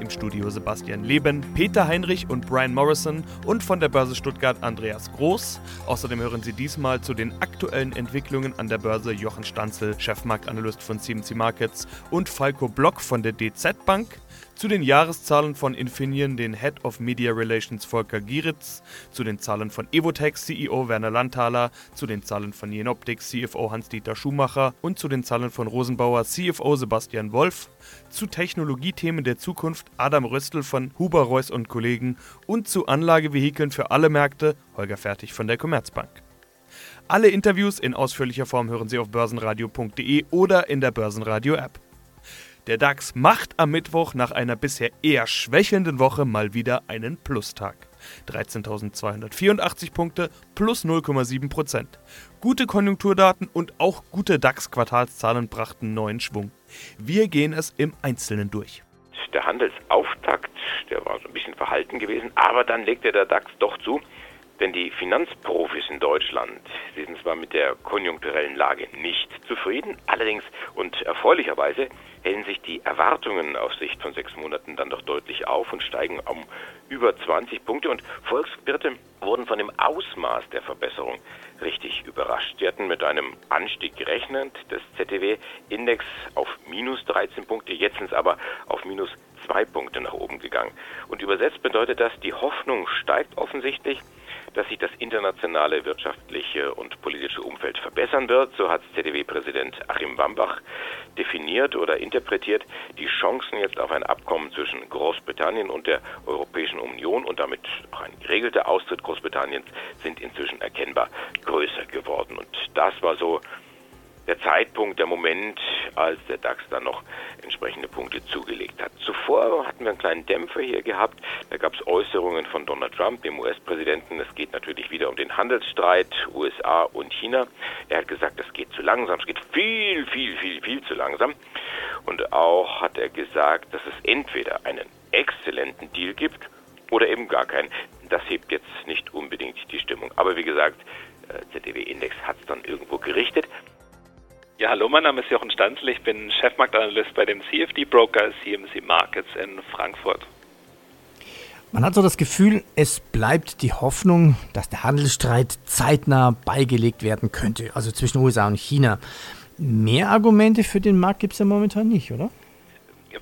Im Studio Sebastian Leben, Peter Heinrich und Brian Morrison und von der Börse Stuttgart Andreas Groß. Außerdem hören Sie diesmal zu den aktuellen Entwicklungen an der Börse Jochen Stanzel, Chefmarktanalyst von CMC Markets und Falco Block von der DZ Bank. Zu den Jahreszahlen von Infineon den Head of Media Relations Volker Gieritz, zu den Zahlen von Evotech CEO Werner Landthaler, zu den Zahlen von Jenoptik CFO Hans-Dieter Schumacher. Und zu den Zahlen von Rosenbauer CFO Sebastian Wolf, zu Technologiethemen der Zukunft Adam Röstl von Huber Reuss und Kollegen und zu Anlagevehikeln für alle Märkte Holger Fertig von der Commerzbank. Alle Interviews in ausführlicher Form hören Sie auf börsenradio.de oder in der Börsenradio App. Der DAX macht am Mittwoch nach einer bisher eher schwächelnden Woche mal wieder einen Plustag. 13.284 Punkte plus 0,7 Prozent. Gute Konjunkturdaten und auch gute DAX-Quartalszahlen brachten neuen Schwung. Wir gehen es im Einzelnen durch. Der Handelsauftakt, der war so ein bisschen verhalten gewesen, aber dann legte der DAX doch zu. Denn die Finanzprofis in Deutschland, sind zwar mit der konjunkturellen Lage nicht zufrieden, allerdings und erfreulicherweise hellen sich die Erwartungen auf Sicht von sechs Monaten dann doch deutlich auf und steigen um über 20 Punkte. Und Volkswirte wurden von dem Ausmaß der Verbesserung richtig überrascht. Sie hatten mit einem Anstieg gerechnet des ZTW-Index auf minus 13 Punkte, jetzt sind es aber auf minus zwei Punkte nach oben gegangen. Und übersetzt bedeutet das, die Hoffnung steigt offensichtlich dass sich das internationale wirtschaftliche und politische Umfeld verbessern wird. So hat ZDW-Präsident Achim Wambach definiert oder interpretiert. Die Chancen jetzt auf ein Abkommen zwischen Großbritannien und der Europäischen Union und damit auch ein geregelter Austritt Großbritanniens sind inzwischen erkennbar größer geworden. Und das war so der Zeitpunkt, der Moment, als der DAX dann noch entsprechende Punkte zugelegt hat. Zuvor hatten wir einen kleinen Dämpfer hier gehabt. Da gab es Äußerungen von Donald Trump, dem US-Präsidenten. Es geht natürlich wieder um den Handelsstreit USA und China. Er hat gesagt, es geht zu langsam. Es geht viel, viel, viel, viel zu langsam. Und auch hat er gesagt, dass es entweder einen exzellenten Deal gibt oder eben gar keinen. Das hebt jetzt nicht unbedingt die Stimmung. Aber wie gesagt, äh, ZDW-Index hat es dann irgendwo gerichtet. Ja, hallo, mein Name ist Jochen Stanzel. Ich bin Chefmarktanalyst bei dem CFD-Broker CMC Markets in Frankfurt. Man hat so das Gefühl, es bleibt die Hoffnung, dass der Handelsstreit zeitnah beigelegt werden könnte, also zwischen USA und China. Mehr Argumente für den Markt gibt es ja momentan nicht, oder?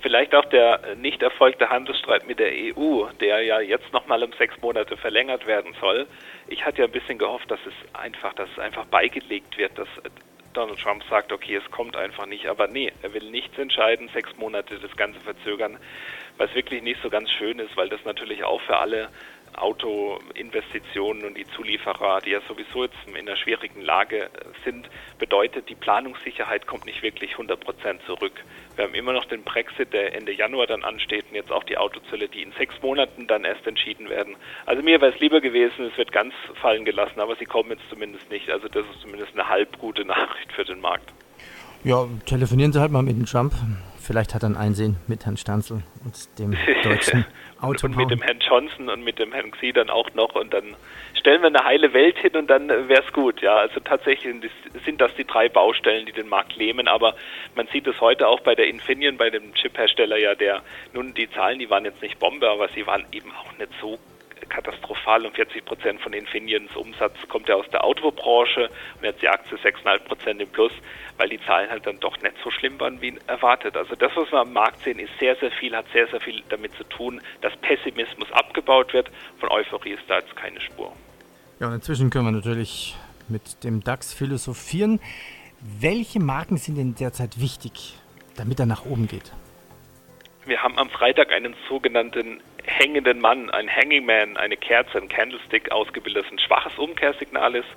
Vielleicht auch der nicht erfolgte Handelsstreit mit der EU, der ja jetzt nochmal um sechs Monate verlängert werden soll. Ich hatte ja ein bisschen gehofft, dass es einfach, dass es einfach beigelegt wird, dass Donald Trump sagt, okay, es kommt einfach nicht. Aber nee, er will nichts entscheiden, sechs Monate das Ganze verzögern, was wirklich nicht so ganz schön ist, weil das natürlich auch für alle Autoinvestitionen und die Zulieferer, die ja sowieso jetzt in einer schwierigen Lage sind, bedeutet, die Planungssicherheit kommt nicht wirklich 100 Prozent zurück. Wir haben immer noch den Brexit, der Ende Januar dann ansteht und jetzt auch die Autozölle, die in sechs Monaten dann erst entschieden werden. Also mir wäre es lieber gewesen, es wird ganz fallen gelassen, aber sie kommen jetzt zumindest nicht. Also das ist zumindest eine halb gute Nachricht für den Markt. Ja, telefonieren Sie halt mal mit dem Trump. Vielleicht hat er ein Einsehen mit Herrn Stanzel und dem deutschen Auto. und mit dem Herrn Johnson und mit dem Herrn Xi dann auch noch und dann stellen wir eine heile Welt hin und dann wäre es gut. Ja, also tatsächlich sind das die drei Baustellen, die den Markt lähmen, aber man sieht es heute auch bei der Infineon, bei dem Chip-Hersteller ja, der nun die Zahlen, die waren jetzt nicht Bombe, aber sie waren eben auch nicht so katastrophal und 40 Prozent von Infineons Umsatz kommt ja aus der Autobranche und jetzt die Aktie 6,5 Prozent im Plus, weil die Zahlen halt dann doch nicht so schlimm waren wie erwartet. Also das, was wir am Markt sehen, ist sehr, sehr viel, hat sehr, sehr viel damit zu tun, dass Pessimismus abgebaut wird. Von Euphorie ist da jetzt keine Spur. Ja, und inzwischen können wir natürlich mit dem DAX philosophieren. Welche Marken sind denn derzeit wichtig, damit er nach oben geht? Wir haben am Freitag einen sogenannten hängenden Mann, ein Hanging Man, eine Kerze, ein Candlestick ausgebildet, das ein schwaches Umkehrsignal ist,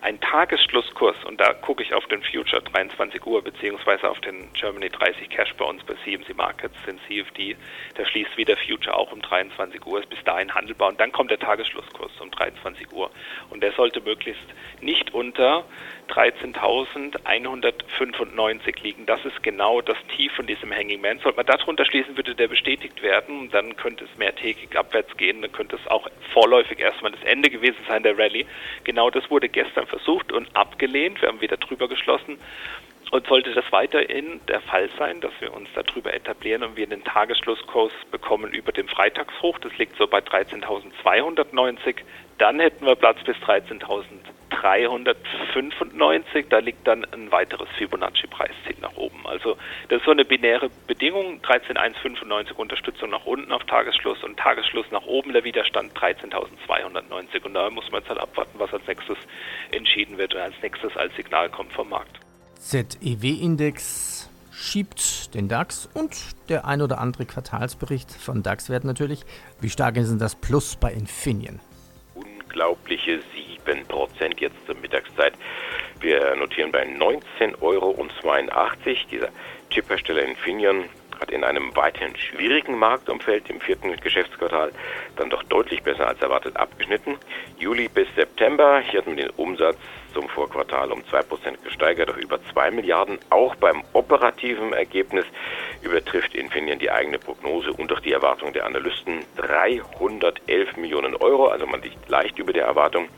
ein Tagesschlusskurs, und da gucke ich auf den Future 23 Uhr, beziehungsweise auf den Germany 30 Cash bei uns bei CMC Markets, den CFD, der schließt wie der Future auch um 23 Uhr, ist bis dahin handelbar und dann kommt der Tagesschlusskurs um 23 Uhr und der sollte möglichst nicht unter 13.195 liegen. Das ist genau das Tief von diesem Hanging Man. Sollte man darunter schließen, würde der bestätigt werden. Dann könnte es mehrtägig abwärts gehen. Dann könnte es auch vorläufig erstmal das Ende gewesen sein der Rallye. Genau das wurde gestern versucht und abgelehnt. Wir haben wieder drüber geschlossen. Und sollte das weiterhin der Fall sein, dass wir uns darüber etablieren und wir einen Tagesschlusskurs bekommen über dem Freitagshoch, das liegt so bei 13.290, dann hätten wir Platz bis 13.395, da liegt dann ein weiteres Fibonacci-Preisziel nach oben. Also das ist so eine binäre Bedingung, 13.195 Unterstützung nach unten auf Tagesschluss und Tagesschluss nach oben der Widerstand 13.290 und da muss man jetzt halt abwarten, was als nächstes entschieden wird und als nächstes als Signal kommt vom Markt. ZEW-Index schiebt den DAX und der ein oder andere Quartalsbericht von DAX-Wert natürlich. Wie stark ist denn das Plus bei Infineon? Unglaubliche 7% jetzt zur Mittagszeit. Wir notieren bei 19,82 Euro. Dieser Chiphersteller Infineon hat in einem weiterhin schwierigen Marktumfeld im vierten Geschäftsquartal dann doch deutlich besser als erwartet abgeschnitten. Juli bis September, hier hatten wir den Umsatz zum Vorquartal um 2% gesteigert auf über 2 Milliarden. Auch beim operativen Ergebnis übertrifft Infineon die eigene Prognose und auch die Erwartung der Analysten 311 Millionen Euro, also man liegt leicht über der Erwartung.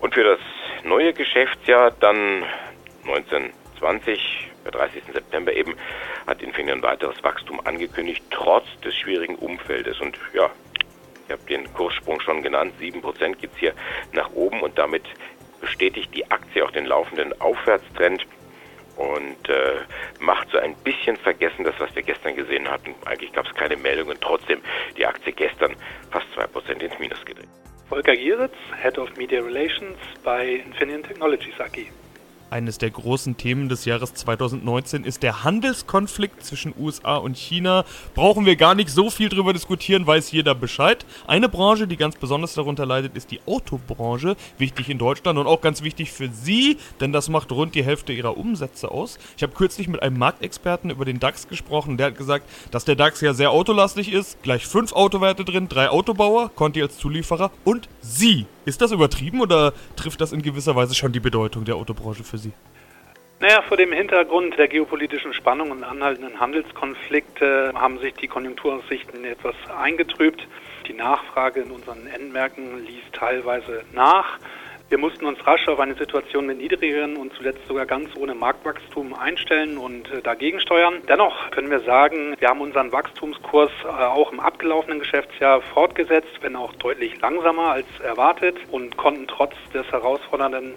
Und für das neue Geschäftsjahr dann 1920 per 30. September eben hat Infineon weiteres Wachstum angekündigt, trotz des schwierigen Umfeldes. Und ja, ich habe den Kurssprung schon genannt, 7% gibt es hier nach oben und damit bestätigt die Aktie auch den laufenden Aufwärtstrend und äh, macht so ein bisschen vergessen, das, was wir gestern gesehen hatten. Eigentlich gab es keine Meldungen, trotzdem die Aktie gestern fast 2% ins Minus gedreht. Volker Gieritz, Head of Media Relations bei Infineon Technologies AG. Eines der großen Themen des Jahres 2019 ist der Handelskonflikt zwischen USA und China. Brauchen wir gar nicht so viel drüber diskutieren, weiß jeder Bescheid. Eine Branche, die ganz besonders darunter leidet, ist die Autobranche. Wichtig in Deutschland und auch ganz wichtig für Sie, denn das macht rund die Hälfte ihrer Umsätze aus. Ich habe kürzlich mit einem Marktexperten über den DAX gesprochen. Der hat gesagt, dass der DAX ja sehr autolastig ist. Gleich fünf Autowerte drin, drei Autobauer, Conti als Zulieferer und Sie. Ist das übertrieben oder trifft das in gewisser Weise schon die Bedeutung der Autobranche für Sie? Naja, vor dem Hintergrund der geopolitischen Spannung und anhaltenden Handelskonflikte haben sich die Konjunkturaussichten etwas eingetrübt. Die Nachfrage in unseren Endmärkten ließ teilweise nach. Wir mussten uns rasch auf eine Situation mit niedrigeren und zuletzt sogar ganz ohne Marktwachstum einstellen und äh, dagegen steuern. Dennoch können wir sagen, wir haben unseren Wachstumskurs äh, auch im abgelaufenen Geschäftsjahr fortgesetzt, wenn auch deutlich langsamer als erwartet und konnten trotz des herausfordernden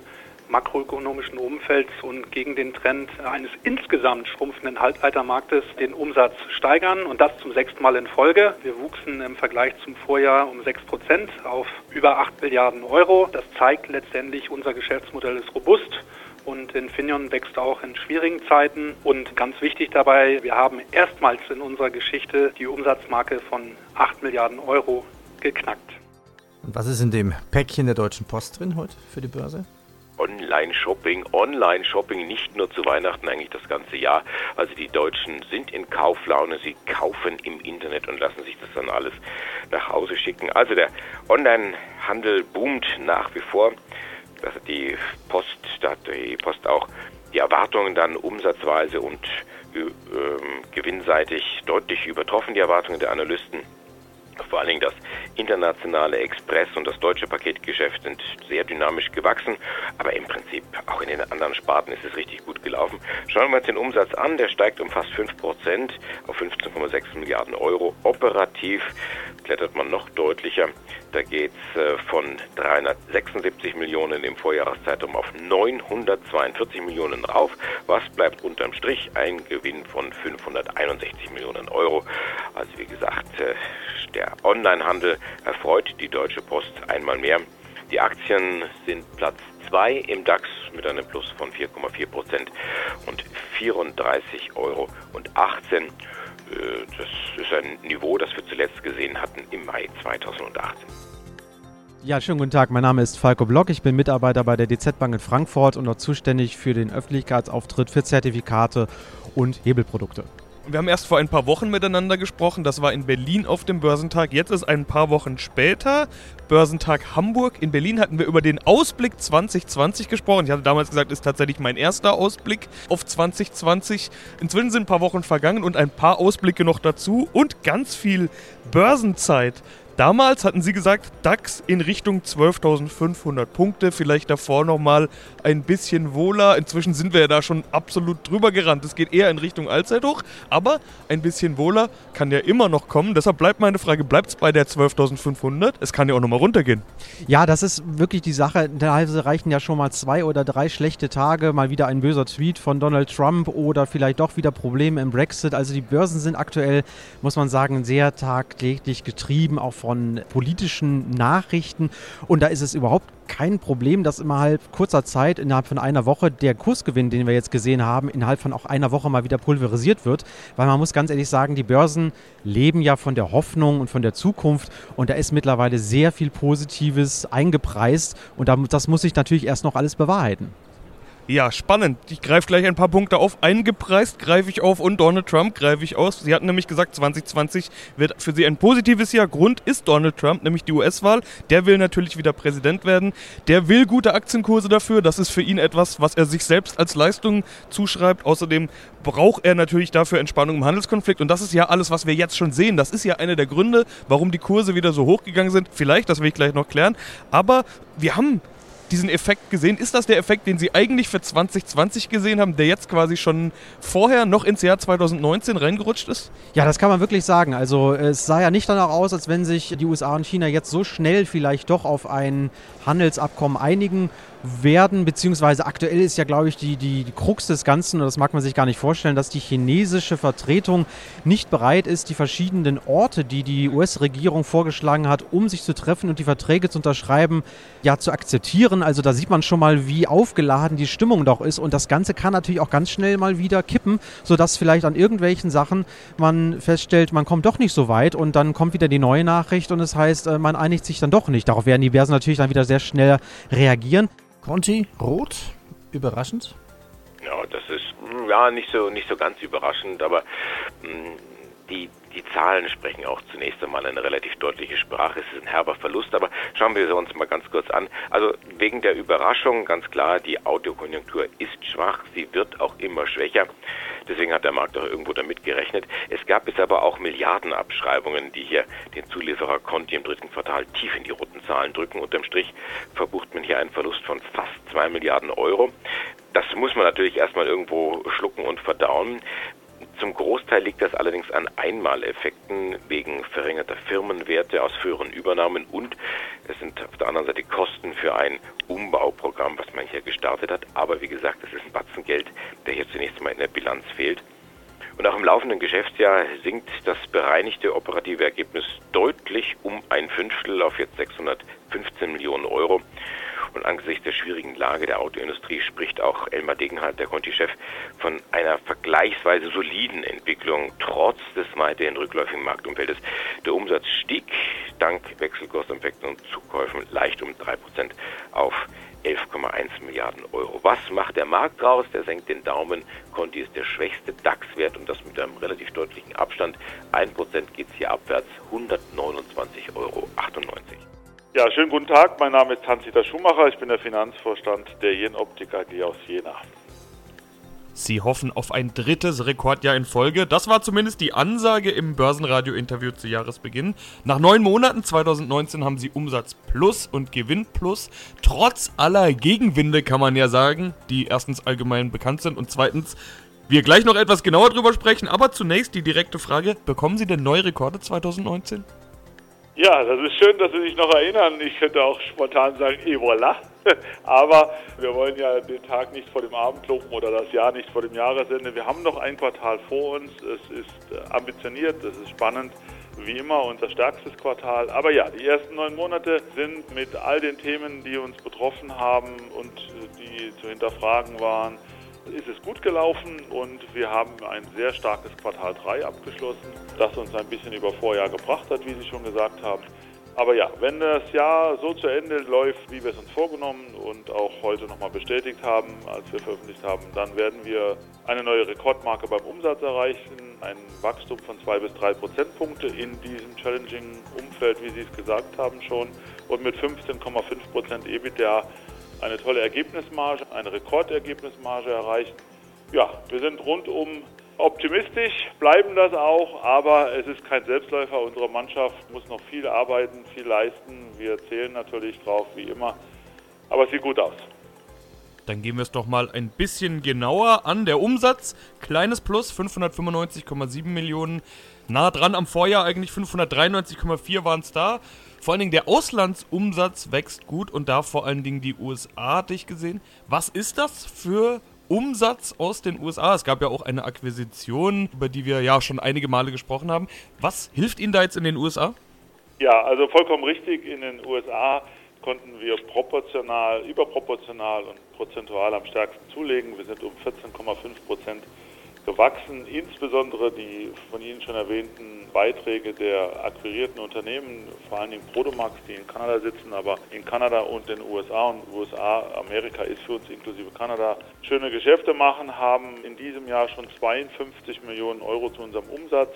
makroökonomischen Umfelds und gegen den Trend eines insgesamt schrumpfenden Halbleitermarktes den Umsatz steigern und das zum sechsten Mal in Folge. Wir wuchsen im Vergleich zum Vorjahr um sechs Prozent auf über acht Milliarden Euro. Das zeigt letztendlich, unser Geschäftsmodell ist robust und Infineon wächst auch in schwierigen Zeiten. Und ganz wichtig dabei, wir haben erstmals in unserer Geschichte die Umsatzmarke von 8 Milliarden Euro geknackt. Und was ist in dem Päckchen der Deutschen Post drin heute für die Börse? Online-Shopping, Online-Shopping nicht nur zu Weihnachten, eigentlich das ganze Jahr. Also die Deutschen sind in Kauflaune, sie kaufen im Internet und lassen sich das dann alles nach Hause schicken. Also der Online-Handel boomt nach wie vor. Das hat die Post, da hat die Post auch die Erwartungen dann umsatzweise und äh, gewinnseitig deutlich übertroffen, die Erwartungen der Analysten. Vor allen Dingen das internationale Express und das deutsche Paketgeschäft sind sehr dynamisch gewachsen, aber im Prinzip auch in den anderen Sparten ist es richtig gut gelaufen. Schauen wir uns den Umsatz an, der steigt um fast 5% auf 15,6 Milliarden Euro. Operativ klettert man noch deutlicher. Da geht es äh, von 376 Millionen im Vorjahreszeitraum auf 942 Millionen rauf. Was bleibt unterm Strich? Ein Gewinn von 561 Millionen Euro. Also wie gesagt, äh, der Onlinehandel erfreut die Deutsche Post einmal mehr. Die Aktien sind Platz 2 im DAX mit einem Plus von 4,4 Prozent und 34,18 Euro. Äh, das ist ein Niveau, das wir zuletzt gesehen hatten im Mai 2018. Ja, schönen guten Tag. Mein Name ist Falco Block. Ich bin Mitarbeiter bei der DZ Bank in Frankfurt und dort zuständig für den Öffentlichkeitsauftritt für Zertifikate und Hebelprodukte. Wir haben erst vor ein paar Wochen miteinander gesprochen. Das war in Berlin auf dem Börsentag. Jetzt ist ein paar Wochen später Börsentag Hamburg. In Berlin hatten wir über den Ausblick 2020 gesprochen. Ich hatte damals gesagt, ist tatsächlich mein erster Ausblick auf 2020. Inzwischen sind ein paar Wochen vergangen und ein paar Ausblicke noch dazu und ganz viel Börsenzeit. Damals hatten Sie gesagt, DAX in Richtung 12.500 Punkte, vielleicht davor nochmal ein bisschen wohler. Inzwischen sind wir ja da schon absolut drüber gerannt. Es geht eher in Richtung Allzeithoch, aber ein bisschen wohler kann ja immer noch kommen. Deshalb bleibt meine Frage, bleibt es bei der 12.500? Es kann ja auch nochmal runtergehen. Ja, das ist wirklich die Sache. Teilweise reichen ja schon mal zwei oder drei schlechte Tage, mal wieder ein böser Tweet von Donald Trump oder vielleicht doch wieder Probleme im Brexit. Also die Börsen sind aktuell, muss man sagen, sehr tagtäglich getrieben, auch politischen Nachrichten. Und da ist es überhaupt kein Problem, dass innerhalb kurzer Zeit, innerhalb von einer Woche, der Kursgewinn, den wir jetzt gesehen haben, innerhalb von auch einer Woche mal wieder pulverisiert wird. Weil man muss ganz ehrlich sagen, die Börsen leben ja von der Hoffnung und von der Zukunft. Und da ist mittlerweile sehr viel Positives eingepreist. Und das muss sich natürlich erst noch alles bewahrheiten. Ja, spannend. Ich greife gleich ein paar Punkte auf. Eingepreist greife ich auf und Donald Trump greife ich aus. Sie hatten nämlich gesagt, 2020 wird für Sie ein positives Jahr. Grund ist Donald Trump, nämlich die US-Wahl. Der will natürlich wieder Präsident werden. Der will gute Aktienkurse dafür. Das ist für ihn etwas, was er sich selbst als Leistung zuschreibt. Außerdem braucht er natürlich dafür Entspannung im Handelskonflikt. Und das ist ja alles, was wir jetzt schon sehen. Das ist ja einer der Gründe, warum die Kurse wieder so hochgegangen sind. Vielleicht, das will ich gleich noch klären. Aber wir haben diesen Effekt gesehen? Ist das der Effekt, den Sie eigentlich für 2020 gesehen haben, der jetzt quasi schon vorher noch ins Jahr 2019 reingerutscht ist? Ja, das kann man wirklich sagen. Also es sah ja nicht danach aus, als wenn sich die USA und China jetzt so schnell vielleicht doch auf ein Handelsabkommen einigen werden, beziehungsweise aktuell ist ja, glaube ich, die, die, die Krux des Ganzen, und das mag man sich gar nicht vorstellen, dass die chinesische Vertretung nicht bereit ist, die verschiedenen Orte, die die US-Regierung vorgeschlagen hat, um sich zu treffen und die Verträge zu unterschreiben, ja, zu akzeptieren. Also da sieht man schon mal, wie aufgeladen die Stimmung doch ist und das Ganze kann natürlich auch ganz schnell mal wieder kippen, sodass vielleicht an irgendwelchen Sachen man feststellt, man kommt doch nicht so weit und dann kommt wieder die neue Nachricht und es das heißt, äh, man einigt sich dann doch nicht. Darauf werden die Börsen natürlich dann wieder sehr schnell reagieren. Conti, rot, überraschend? Ja, das ist hm, ja nicht so nicht so ganz überraschend, aber mh, hm, die, die Zahlen sprechen auch zunächst einmal eine relativ deutliche Sprache. Es ist ein herber Verlust, aber schauen wir sie uns mal ganz kurz an. Also wegen der Überraschung ganz klar, die Autokonjunktur ist schwach, sie wird auch immer schwächer. Deswegen hat der Markt auch irgendwo damit gerechnet. Es gab es aber auch Milliardenabschreibungen, die hier den Zulieferer Conti im dritten Quartal tief in die roten Zahlen drücken. Unterm Strich verbucht man hier einen Verlust von fast zwei Milliarden Euro. Das muss man natürlich erstmal irgendwo schlucken und verdauen. Zum Großteil liegt das allerdings an Einmaleffekten wegen verringerter Firmenwerte aus früheren Übernahmen und es sind auf der anderen Seite Kosten für ein Umbauprogramm, was man hier gestartet hat. Aber wie gesagt, es ist ein Batzen Geld, der hier zunächst mal in der Bilanz fehlt. Und auch im laufenden Geschäftsjahr sinkt das bereinigte operative Ergebnis deutlich um ein Fünftel auf jetzt 615 Millionen Euro. Und angesichts der schwierigen Lage der Autoindustrie spricht auch Elmar Degenhardt, der Conti-Chef, von einer vergleichsweise soliden Entwicklung trotz des weiterhin rückläufigen Marktumfeldes. Der Umsatz stieg dank Wechselkurseffekten und Zukäufen leicht um 3% auf 11,1 Milliarden Euro. Was macht der Markt draus? Der senkt den Daumen. Conti ist der schwächste DAX-Wert und das mit einem relativ deutlichen Abstand. 1% geht es hier abwärts, 129,98 Euro. Ja, schönen guten Tag. Mein Name ist Hans-Dieter Schumacher. Ich bin der Finanzvorstand der Jenoptik AG aus Jena. Sie hoffen auf ein drittes Rekordjahr in Folge. Das war zumindest die Ansage im Börsenradio-Interview zu Jahresbeginn. Nach neun Monaten 2019 haben sie Umsatz plus und Gewinn plus. Trotz aller Gegenwinde kann man ja sagen, die erstens allgemein bekannt sind und zweitens wir gleich noch etwas genauer drüber sprechen. Aber zunächst die direkte Frage: Bekommen Sie denn neue Rekorde 2019? Ja, das ist schön, dass Sie sich noch erinnern. Ich könnte auch spontan sagen, et voilà. Aber wir wollen ja den Tag nicht vor dem Abend loben oder das Jahr nicht vor dem Jahresende. Wir haben noch ein Quartal vor uns. Es ist äh, ambitioniert, es ist spannend. Wie immer unser stärkstes Quartal. Aber ja, die ersten neun Monate sind mit all den Themen, die uns betroffen haben und äh, die zu hinterfragen waren, ist es gut gelaufen und wir haben ein sehr starkes Quartal 3 abgeschlossen, das uns ein bisschen über Vorjahr gebracht hat, wie Sie schon gesagt haben. Aber ja, wenn das Jahr so zu Ende läuft, wie wir es uns vorgenommen und auch heute nochmal bestätigt haben, als wir veröffentlicht haben, dann werden wir eine neue Rekordmarke beim Umsatz erreichen, ein Wachstum von zwei bis drei Prozentpunkte in diesem challenging Umfeld, wie Sie es gesagt haben schon, und mit 15,5 Prozent EBITDA eine tolle Ergebnismarge, eine Rekordergebnismarge erreichen. Ja, wir sind rundum optimistisch, bleiben das auch, aber es ist kein Selbstläufer. Unsere Mannschaft muss noch viel arbeiten, viel leisten. Wir zählen natürlich drauf, wie immer. Aber es sieht gut aus. Dann gehen wir es doch mal ein bisschen genauer an. Der Umsatz, kleines Plus, 595,7 Millionen. Nah dran am Vorjahr eigentlich 593,4 waren es da. Vor allen Dingen der Auslandsumsatz wächst gut und da vor allen Dingen die USA, hatte ich gesehen. Was ist das für Umsatz aus den USA. Es gab ja auch eine Akquisition, über die wir ja schon einige Male gesprochen haben. Was hilft Ihnen da jetzt in den USA? Ja, also vollkommen richtig. In den USA konnten wir proportional, überproportional und prozentual am stärksten zulegen. Wir sind um 14,5 Prozent gewachsen. Insbesondere die von Ihnen schon erwähnten Beiträge der akquirierten Unternehmen, vor allem Prodomax, die in Kanada sitzen, aber in Kanada und den USA und USA, Amerika ist für uns inklusive Kanada, schöne Geschäfte machen, haben in diesem Jahr schon 52 Millionen Euro zu unserem Umsatz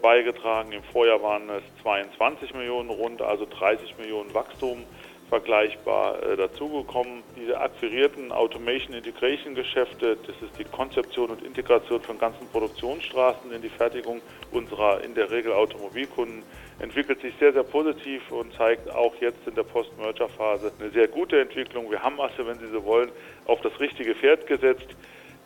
beigetragen. Im Vorjahr waren es 22 Millionen rund, also 30 Millionen Wachstum vergleichbar äh, dazugekommen. Diese akquirierten Automation Integration Geschäfte, das ist die Konzeption und Integration von ganzen Produktionsstraßen in die Fertigung unserer in der Regel Automobilkunden, entwickelt sich sehr, sehr positiv und zeigt auch jetzt in der Post-Merger-Phase eine sehr gute Entwicklung. Wir haben also, wenn Sie so wollen, auf das richtige Pferd gesetzt.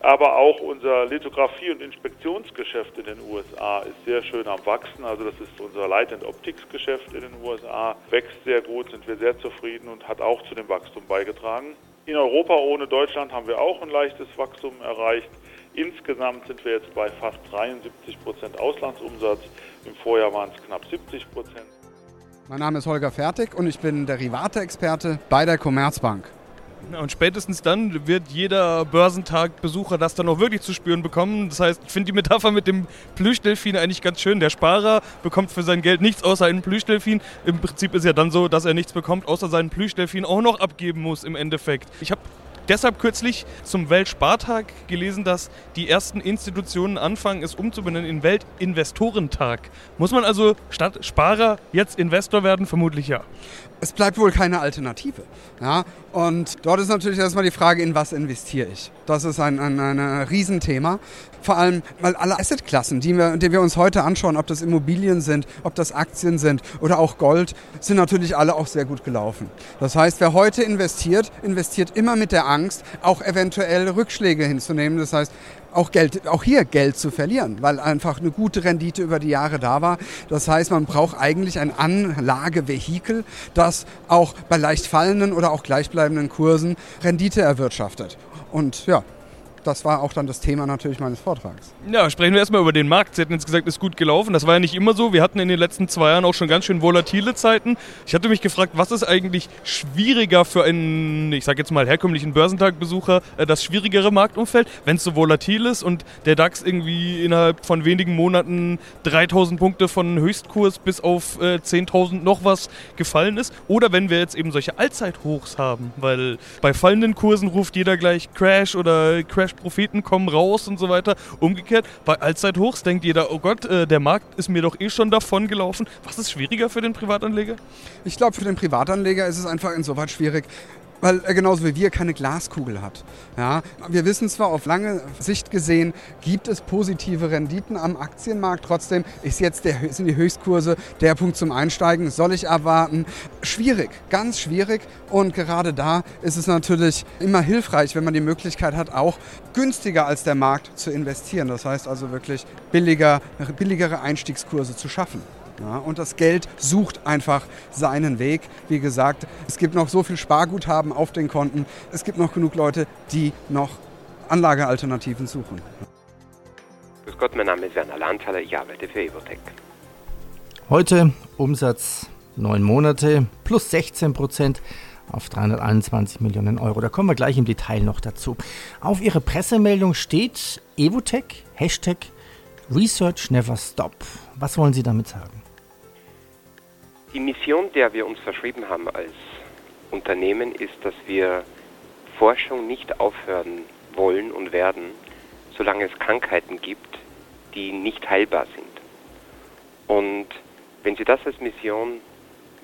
Aber auch unser Lithografie- und Inspektionsgeschäft in den USA ist sehr schön am Wachsen. Also das ist unser Light- and Optics-Geschäft in den USA. Wächst sehr gut, sind wir sehr zufrieden und hat auch zu dem Wachstum beigetragen. In Europa ohne Deutschland haben wir auch ein leichtes Wachstum erreicht. Insgesamt sind wir jetzt bei fast 73 Prozent Auslandsumsatz. Im Vorjahr waren es knapp 70 Prozent. Mein Name ist Holger Fertig und ich bin Derivate-Experte bei der Commerzbank. Und spätestens dann wird jeder Börsentag-Besucher das dann auch wirklich zu spüren bekommen. Das heißt, ich finde die Metapher mit dem Plüschdelfin eigentlich ganz schön. Der Sparer bekommt für sein Geld nichts außer einen Plüschdelfin. Im Prinzip ist ja dann so, dass er nichts bekommt, außer seinen Plüschdelfin auch noch abgeben muss im Endeffekt. Ich habe deshalb kürzlich zum Weltspartag gelesen, dass die ersten Institutionen anfangen, es umzubenennen in Weltinvestorentag. Muss man also statt Sparer jetzt Investor werden? Vermutlich ja es bleibt wohl keine Alternative. Ja? Und dort ist natürlich erstmal die Frage, in was investiere ich? Das ist ein, ein, ein Riesenthema. Vor allem, weil alle Assetklassen, die wir, die wir uns heute anschauen, ob das Immobilien sind, ob das Aktien sind oder auch Gold, sind natürlich alle auch sehr gut gelaufen. Das heißt, wer heute investiert, investiert immer mit der Angst, auch eventuell Rückschläge hinzunehmen. Das heißt, auch Geld, auch hier Geld zu verlieren, weil einfach eine gute Rendite über die Jahre da war. Das heißt, man braucht eigentlich ein Anlagevehikel, das auch bei leicht fallenden oder auch gleichbleibenden Kursen Rendite erwirtschaftet. Und ja, das war auch dann das Thema natürlich meines Vortrags. Ja, sprechen wir erstmal über den Markt. Sie hatten jetzt gesagt, es ist gut gelaufen. Das war ja nicht immer so. Wir hatten in den letzten zwei Jahren auch schon ganz schön volatile Zeiten. Ich hatte mich gefragt, was ist eigentlich schwieriger für einen, ich sag jetzt mal, herkömmlichen Börsentagbesucher, äh, das schwierigere Marktumfeld, wenn es so volatil ist und der DAX irgendwie innerhalb von wenigen Monaten 3000 Punkte von Höchstkurs bis auf äh, 10.000 noch was gefallen ist? Oder wenn wir jetzt eben solche Allzeithochs haben, weil bei fallenden Kursen ruft jeder gleich Crash oder Crash Propheten kommen raus und so weiter. Umgekehrt, bei Allzeithochs denkt jeder, oh Gott, äh, der Markt ist mir doch eh schon davon gelaufen. Was ist schwieriger für den Privatanleger? Ich glaube, für den Privatanleger ist es einfach insoweit schwierig, weil er genauso wie wir keine Glaskugel hat. Ja, wir wissen zwar auf lange Sicht gesehen, gibt es positive Renditen am Aktienmarkt, trotzdem ist jetzt der, sind die Höchstkurse der Punkt zum Einsteigen, soll ich erwarten? Schwierig, ganz schwierig und gerade da ist es natürlich immer hilfreich, wenn man die Möglichkeit hat, auch günstiger als der Markt zu investieren. Das heißt also wirklich billiger, billigere Einstiegskurse zu schaffen. Ja, und das Geld sucht einfach seinen Weg. Wie gesagt, es gibt noch so viel Sparguthaben auf den Konten. Es gibt noch genug Leute, die noch Anlagealternativen suchen. Grüß Gott, mein Name ist Werner Landhaler, ich arbeite für Evotech. Heute Umsatz neun Monate plus 16 Prozent auf 321 Millionen Euro. Da kommen wir gleich im Detail noch dazu. Auf Ihrer Pressemeldung steht Evotech, Hashtag Research Never Stop. Was wollen Sie damit sagen? Die Mission, der wir uns verschrieben haben als Unternehmen, ist, dass wir Forschung nicht aufhören wollen und werden, solange es Krankheiten gibt, die nicht heilbar sind. Und wenn Sie das als Mission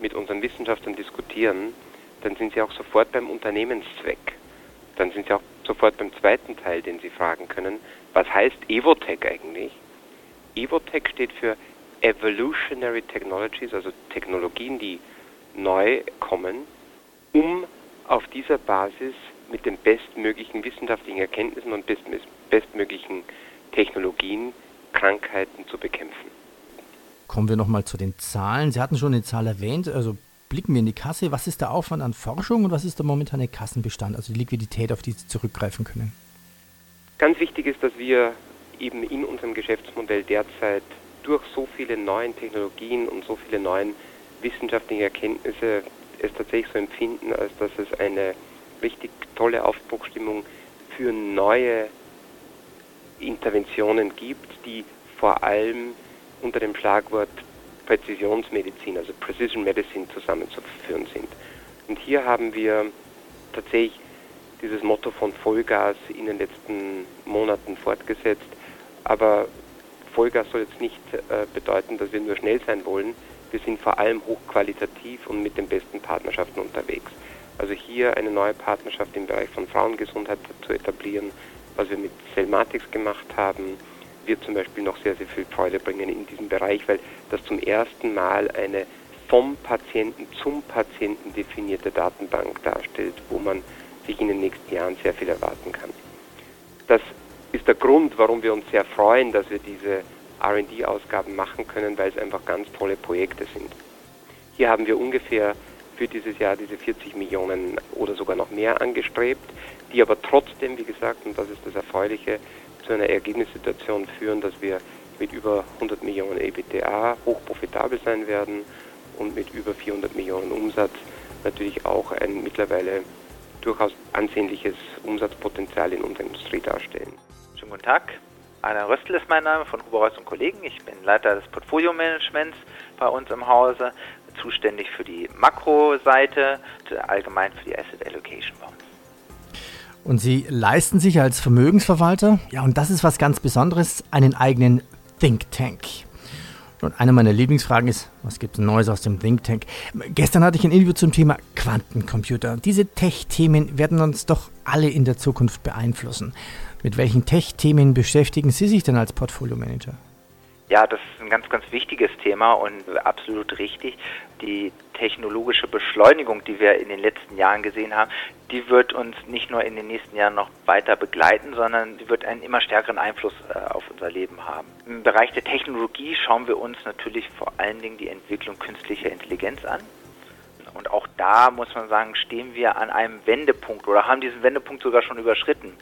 mit unseren Wissenschaftlern diskutieren, dann sind Sie auch sofort beim Unternehmenszweck. Dann sind Sie auch sofort beim zweiten Teil, den Sie fragen können. Was heißt Evotech eigentlich? Evotech steht für Evolutionary Technologies, also Technologien, die neu kommen, um auf dieser Basis mit den bestmöglichen wissenschaftlichen Erkenntnissen und bestmöglichen Technologien Krankheiten zu bekämpfen. Kommen wir nochmal zu den Zahlen. Sie hatten schon eine Zahl erwähnt, also blicken wir in die Kasse. Was ist der Aufwand an Forschung und was ist der momentane Kassenbestand, also die Liquidität, auf die Sie zurückgreifen können? Ganz wichtig ist, dass wir eben in unserem Geschäftsmodell derzeit durch so viele neue Technologien und so viele neue wissenschaftliche Erkenntnisse es tatsächlich so empfinden, als dass es eine richtig tolle Aufbruchstimmung für neue Interventionen gibt, die vor allem unter dem Schlagwort Präzisionsmedizin, also Precision Medicine zusammenzuführen sind. Und hier haben wir tatsächlich dieses Motto von Vollgas in den letzten Monaten fortgesetzt. Aber Vollgas soll jetzt nicht äh, bedeuten, dass wir nur schnell sein wollen. Wir sind vor allem hochqualitativ und mit den besten Partnerschaften unterwegs. Also hier eine neue Partnerschaft im Bereich von Frauengesundheit zu etablieren, was wir mit Selmatix gemacht haben, wird zum Beispiel noch sehr, sehr viel Freude bringen in diesem Bereich, weil das zum ersten Mal eine vom Patienten zum Patienten definierte Datenbank darstellt, wo man sich in den nächsten Jahren sehr viel erwarten kann. Das ist der Grund, warum wir uns sehr freuen, dass wir diese RD-Ausgaben machen können, weil es einfach ganz tolle Projekte sind. Hier haben wir ungefähr für dieses Jahr diese 40 Millionen oder sogar noch mehr angestrebt, die aber trotzdem, wie gesagt, und das ist das Erfreuliche, zu einer Ergebnissituation führen, dass wir mit über 100 Millionen EBITDA hochprofitabel sein werden und mit über 400 Millionen Umsatz natürlich auch ein mittlerweile durchaus ansehnliches Umsatzpotenzial in unserer Industrie darstellen. Guten Tag. Anna Röstl ist mein Name von Huber und Kollegen. Ich bin Leiter des Portfolio-Managements bei uns im Hause, zuständig für die Makroseite, allgemein für die Asset Allocation bei. Und Sie leisten sich als Vermögensverwalter, ja, und das ist was ganz Besonderes, einen eigenen Think Tank. Und eine meiner Lieblingsfragen ist, was gibt es Neues aus dem Think Tank? Gestern hatte ich ein Interview zum Thema Quantencomputer. Diese Tech-Themen werden uns doch alle in der Zukunft beeinflussen. Mit welchen Tech-Themen beschäftigen Sie sich denn als Portfolio-Manager? Ja, das ist ein ganz, ganz wichtiges Thema und absolut richtig. Die technologische Beschleunigung, die wir in den letzten Jahren gesehen haben, die wird uns nicht nur in den nächsten Jahren noch weiter begleiten, sondern sie wird einen immer stärkeren Einfluss äh, auf unser Leben haben. Im Bereich der Technologie schauen wir uns natürlich vor allen Dingen die Entwicklung künstlicher Intelligenz an. Und auch da muss man sagen, stehen wir an einem Wendepunkt oder haben diesen Wendepunkt sogar schon überschritten.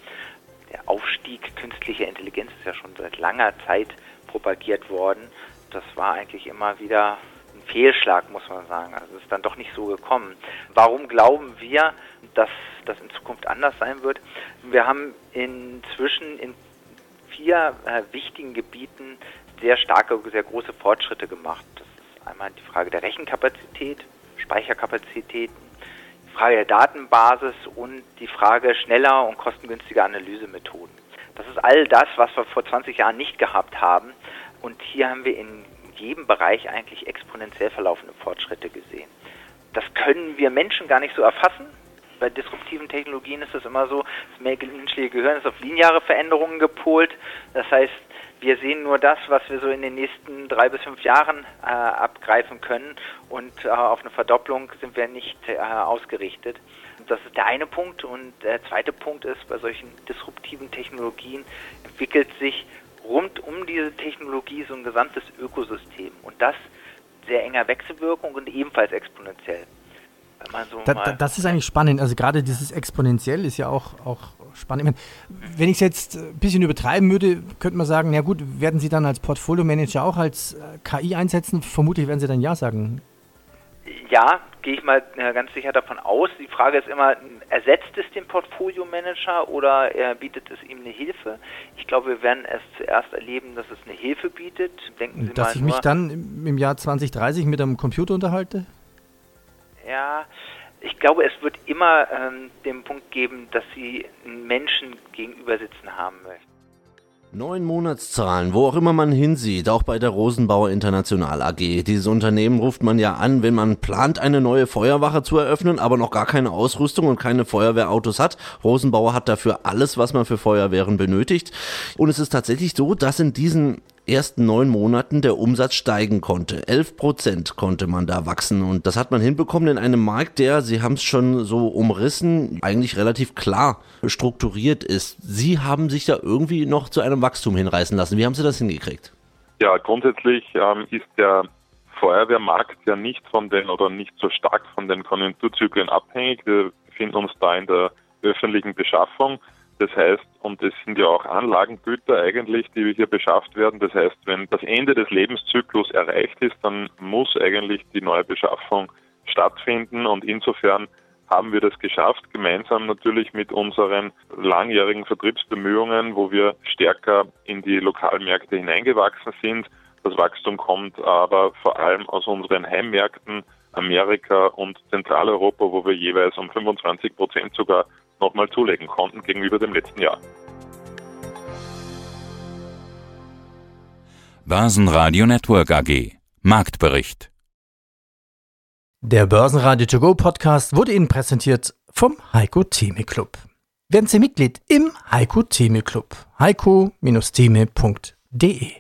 Der Aufstieg künstlicher Intelligenz ist ja schon seit langer Zeit propagiert worden. Das war eigentlich immer wieder ein Fehlschlag, muss man sagen. Also es ist dann doch nicht so gekommen. Warum glauben wir, dass das in Zukunft anders sein wird? Wir haben inzwischen in vier äh, wichtigen Gebieten sehr starke, sehr große Fortschritte gemacht. Das ist einmal die Frage der Rechenkapazität, Speicherkapazitäten, Frage der Datenbasis und die Frage schneller und kostengünstiger Analysemethoden. Das ist all das, was wir vor 20 Jahren nicht gehabt haben. Und hier haben wir in jedem Bereich eigentlich exponentiell verlaufende Fortschritte gesehen. Das können wir Menschen gar nicht so erfassen. Bei disruptiven Technologien ist es immer so, das menschliche Gehirn ist auf lineare Veränderungen gepolt. Das heißt, wir sehen nur das, was wir so in den nächsten drei bis fünf Jahren äh, abgreifen können und äh, auf eine Verdopplung sind wir nicht äh, ausgerichtet. Das ist der eine Punkt. Und der zweite Punkt ist, bei solchen disruptiven Technologien entwickelt sich rund um diese Technologie so ein gesamtes Ökosystem. Und das sehr enger Wechselwirkung und ebenfalls exponentiell. So da, da, das ist eigentlich spannend. Also gerade dieses exponentiell ist ja auch, auch spannend. Meine, wenn ich es jetzt ein bisschen übertreiben würde, könnte man sagen, na gut, werden Sie dann als Portfolio-Manager auch als äh, KI einsetzen? Vermutlich werden Sie dann ja sagen. Ja, gehe ich mal äh, ganz sicher davon aus. Die Frage ist immer, ersetzt es den Portfolio-Manager oder er bietet es ihm eine Hilfe? Ich glaube, wir werden es zuerst erleben, dass es eine Hilfe bietet. Denken Sie Dass mal ich mich dann im Jahr 2030 mit einem Computer unterhalte? Ja, ich glaube, es wird immer ähm, den Punkt geben, dass Sie einen Menschen gegenüber sitzen haben möchten. Neun Monatszahlen, wo auch immer man hinsieht, auch bei der Rosenbauer International AG. Dieses Unternehmen ruft man ja an, wenn man plant, eine neue Feuerwache zu eröffnen, aber noch gar keine Ausrüstung und keine Feuerwehrautos hat. Rosenbauer hat dafür alles, was man für Feuerwehren benötigt. Und es ist tatsächlich so, dass in diesen ersten neun Monaten der Umsatz steigen konnte. Elf Prozent konnte man da wachsen und das hat man hinbekommen in einem Markt, der, Sie haben es schon so umrissen, eigentlich relativ klar strukturiert ist. Sie haben sich da irgendwie noch zu einem Wachstum hinreißen lassen. Wie haben Sie das hingekriegt? Ja, grundsätzlich ähm, ist der Feuerwehrmarkt ja nicht von den oder nicht so stark von den Konjunkturzyklen abhängig. Wir befinden uns da in der öffentlichen Beschaffung. Das heißt, und es sind ja auch Anlagengüter eigentlich, die hier beschafft werden. Das heißt, wenn das Ende des Lebenszyklus erreicht ist, dann muss eigentlich die neue Beschaffung stattfinden. Und insofern haben wir das geschafft, gemeinsam natürlich mit unseren langjährigen Vertriebsbemühungen, wo wir stärker in die Lokalmärkte hineingewachsen sind. Das Wachstum kommt aber vor allem aus unseren Heimmärkten Amerika und Zentraleuropa, wo wir jeweils um 25 Prozent sogar nochmal zulegen konnten gegenüber dem letzten Jahr. Börsenradio Network AG Marktbericht Der Börsenradio To Go Podcast wurde Ihnen präsentiert vom Heiko Theme Club. Werden Sie Mitglied im Heiko Theme Club. heiko-theme.de